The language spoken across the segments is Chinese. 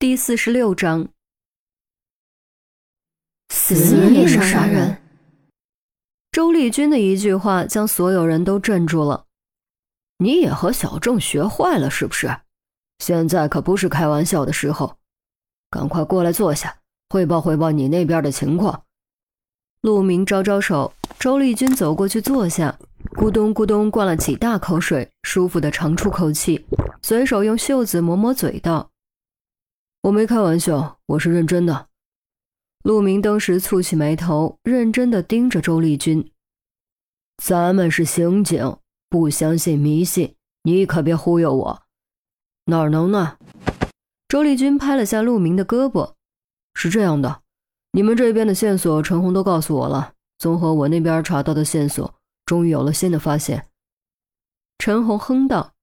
第四十六章，死人也是杀人。周丽君的一句话将所有人都镇住了。你也和小郑学坏了是不是？现在可不是开玩笑的时候，赶快过来坐下，汇报汇报你那边的情况。陆明招招手，周丽君走过去坐下，咕咚咕咚灌了几大口水，舒服的长出口气，随手用袖子抹抹嘴道。我没开玩笑，我是认真的。陆明当时蹙起眉头，认真的盯着周丽君。咱们是刑警，不相信迷信，你可别忽悠我。哪能呢？周丽君拍了下陆明的胳膊。是这样的，你们这边的线索，陈红都告诉我了。综合我那边查到的线索，终于有了新的发现。陈红哼道。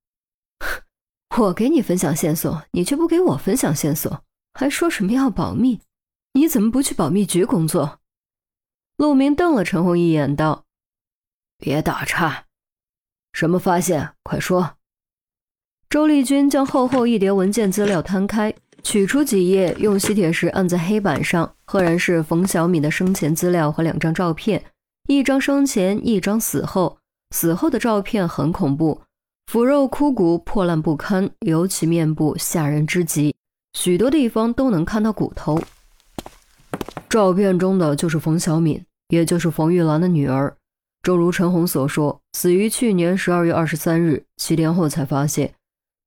我给你分享线索，你却不给我分享线索，还说什么要保密？你怎么不去保密局工作？陆明瞪了陈红一眼，道：“别打岔，什么发现？快说。”周丽君将厚厚一叠文件资料摊开，取出几页，用吸铁石按在黑板上，赫然是冯小米的生前资料和两张照片，一张生前，一张死后。死后的照片很恐怖。腐肉枯骨，破烂不堪，尤其面部吓人之极，许多地方都能看到骨头。照片中的就是冯小敏，也就是冯玉兰的女儿。正如陈红所说，死于去年十二月二十三日，七天后才发现。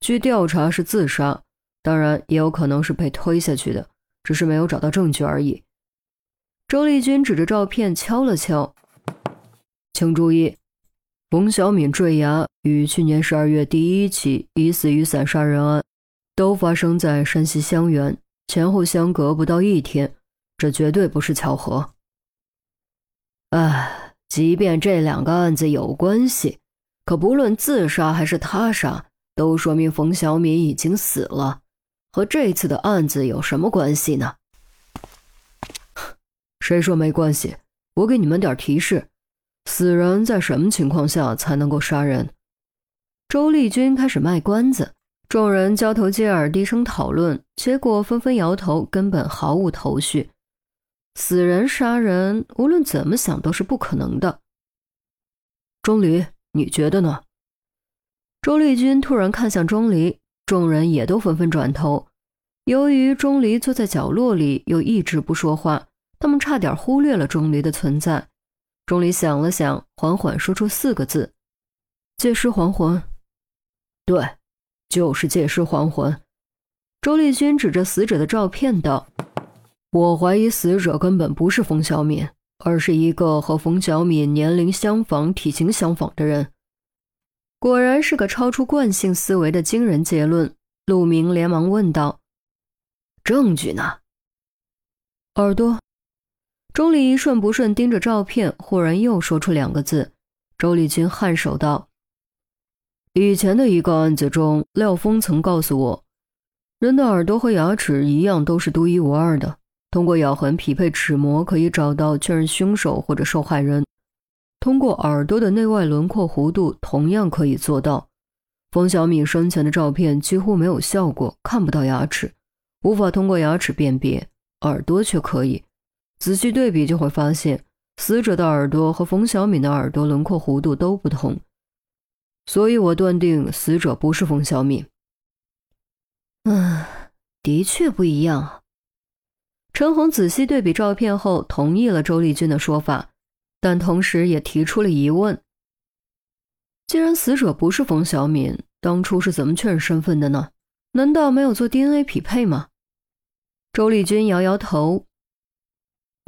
据调查是自杀，当然也有可能是被推下去的，只是没有找到证据而已。周丽君指着照片敲了敲，请注意。冯小敏坠崖与去年十二月第一起疑似雨伞杀人案，都发生在山西襄垣，前后相隔不到一天，这绝对不是巧合。唉，即便这两个案子有关系，可不论自杀还是他杀，都说明冯小敏已经死了，和这次的案子有什么关系呢？谁说没关系？我给你们点提示。死人在什么情况下才能够杀人？周丽君开始卖关子，众人交头接耳，低声讨论，结果纷纷摇头，根本毫无头绪。死人杀人，无论怎么想都是不可能的。钟离，你觉得呢？周丽君突然看向钟离，众人也都纷纷转头。由于钟离坐在角落里，又一直不说话，他们差点忽略了钟离的存在。钟离想了想，缓缓说出四个字：“借尸还魂。”对，就是借尸还魂。周丽君指着死者的照片道：“我怀疑死者根本不是冯小敏，而是一个和冯小敏年龄相仿、体型相仿的人。”果然是个超出惯性思维的惊人结论。陆明连忙问道：“证据呢？”耳朵。钟离一顺不顺盯着照片，忽然又说出两个字。周丽君颔首道：“以前的一个案子中，廖峰曾告诉我，人的耳朵和牙齿一样都是独一无二的。通过咬痕匹配齿模，可以找到确认凶手或者受害人。通过耳朵的内外轮廓弧度，同样可以做到。冯小敏生前的照片几乎没有效果，看不到牙齿，无法通过牙齿辨别，耳朵却可以。”仔细对比就会发现，死者的耳朵和冯小敏的耳朵轮廓弧度都不同，所以我断定死者不是冯小敏。嗯，的确不一样。陈红仔细对比照片后，同意了周丽君的说法，但同时也提出了疑问：既然死者不是冯小敏，当初是怎么确认身份的呢？难道没有做 DNA 匹配吗？周丽君摇摇头。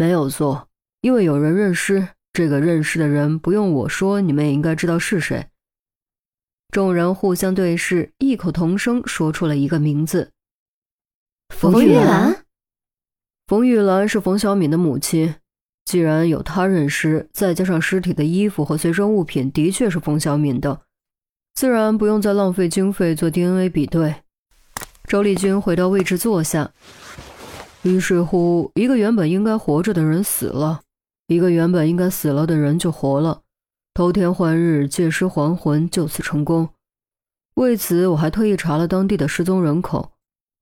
没有错，因为有人认尸。这个认尸的人不用我说，你们也应该知道是谁。众人互相对视，异口同声说出了一个名字：冯玉兰。冯玉兰是冯小敏的母亲。既然有她认尸，再加上尸体的衣服和随身物品的确是冯小敏的，自然不用再浪费经费做 DNA 比对。周丽君回到位置坐下。于是乎，一个原本应该活着的人死了，一个原本应该死了的人就活了，偷天换日，借尸还魂，就此成功。为此，我还特意查了当地的失踪人口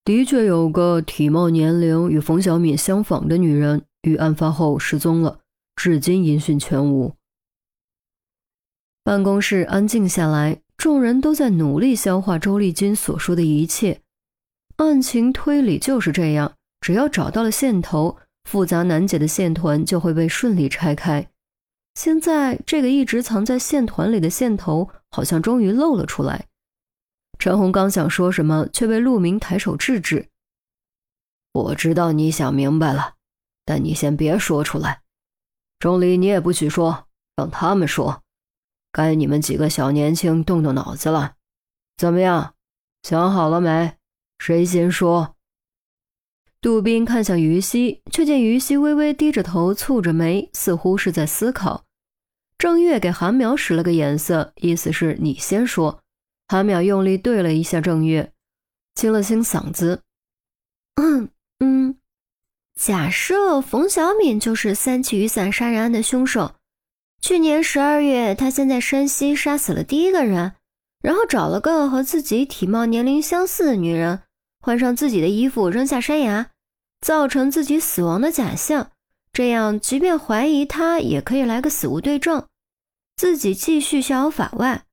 的确有个体貌年龄与冯小敏相仿的女人，于案发后失踪了，至今音讯全无。办公室安静下来，众人都在努力消化周丽君所说的一切。案情推理就是这样，只要找到了线头，复杂难解的线团就会被顺利拆开。现在，这个一直藏在线团里的线头，好像终于露了出来。陈红刚想说什么，却被陆明抬手制止。我知道你想明白了，但你先别说出来。钟离，你也不许说，让他们说。该你们几个小年轻动动脑子了。怎么样，想好了没？谁先说？杜宾看向于西，却见于西微微低着头，蹙着眉，似乎是在思考。郑月给韩淼使了个眼色，意思是你先说。韩淼用力对了一下郑月，清了清嗓子：“嗯嗯，假设冯小敏就是三起雨伞杀人案的凶手。去年十二月，他先在山西杀死了第一个人，然后找了个和自己体貌年龄相似的女人，换上自己的衣服扔下山崖，造成自己死亡的假象。这样，即便怀疑他，也可以来个死无对证，自己继续逍遥法外。”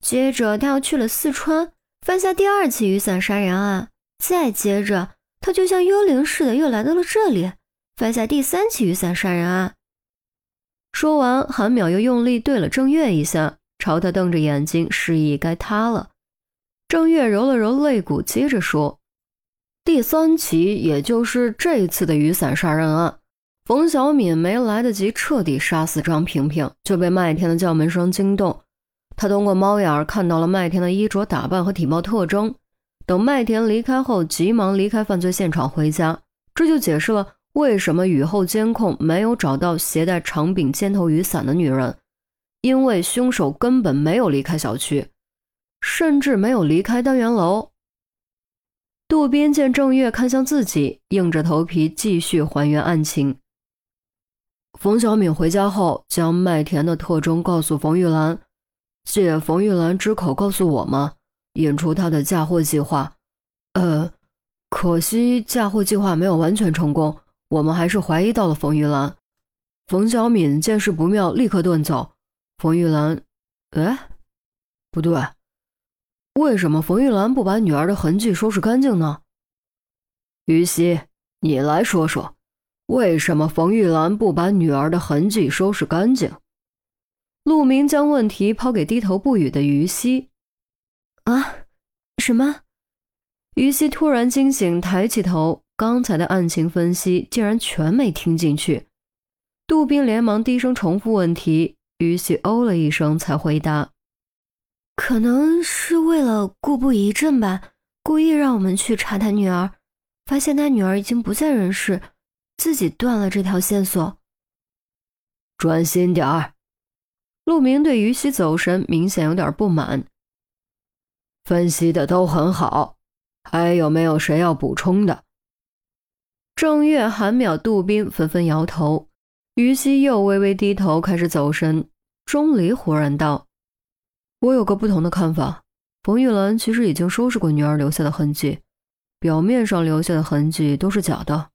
接着，他又去了四川，犯下第二起雨伞杀人案。再接着，他就像幽灵似的又来到了这里，犯下第三起雨伞杀人案。说完，韩淼又用力对了郑月一下，朝他瞪着眼睛，示意该他了。郑月揉了揉肋骨，接着说：“第三起，也就是这次的雨伞杀人案，冯小敏没来得及彻底杀死张萍萍，就被麦田的叫门声惊动。”他通过猫眼儿看到了麦田的衣着打扮和体貌特征，等麦田离开后，急忙离开犯罪现场回家。这就解释了为什么雨后监控没有找到携带长柄尖头雨伞的女人，因为凶手根本没有离开小区，甚至没有离开单元楼。渡边见郑月看向自己，硬着头皮继续还原案情。冯小敏回家后，将麦田的特征告诉冯玉兰。借冯玉兰之口告诉我吗？引出他的嫁祸计划。呃，可惜嫁祸计划没有完全成功，我们还是怀疑到了冯玉兰。冯小敏见势不妙，立刻遁走。冯玉兰，哎，不对，为什么冯玉兰不把女儿的痕迹收拾干净呢？于西，你来说说，为什么冯玉兰不把女儿的痕迹收拾干净？陆明将问题抛给低头不语的于西。啊，什么？于西突然惊醒，抬起头，刚才的案情分析竟然全没听进去。杜宾连忙低声重复问题，于西哦了一声，才回答：“可能是为了故布疑阵吧，故意让我们去查他女儿，发现他女儿已经不在人世，自己断了这条线索。专心点儿。”陆明对于西走神明显有点不满。分析的都很好，还有没有谁要补充的？郑月、韩淼、杜宾纷纷摇头。于西又微微低头，开始走神。钟离忽然道：“我有个不同的看法。冯玉兰其实已经收拾过女儿留下的痕迹，表面上留下的痕迹都是假的。”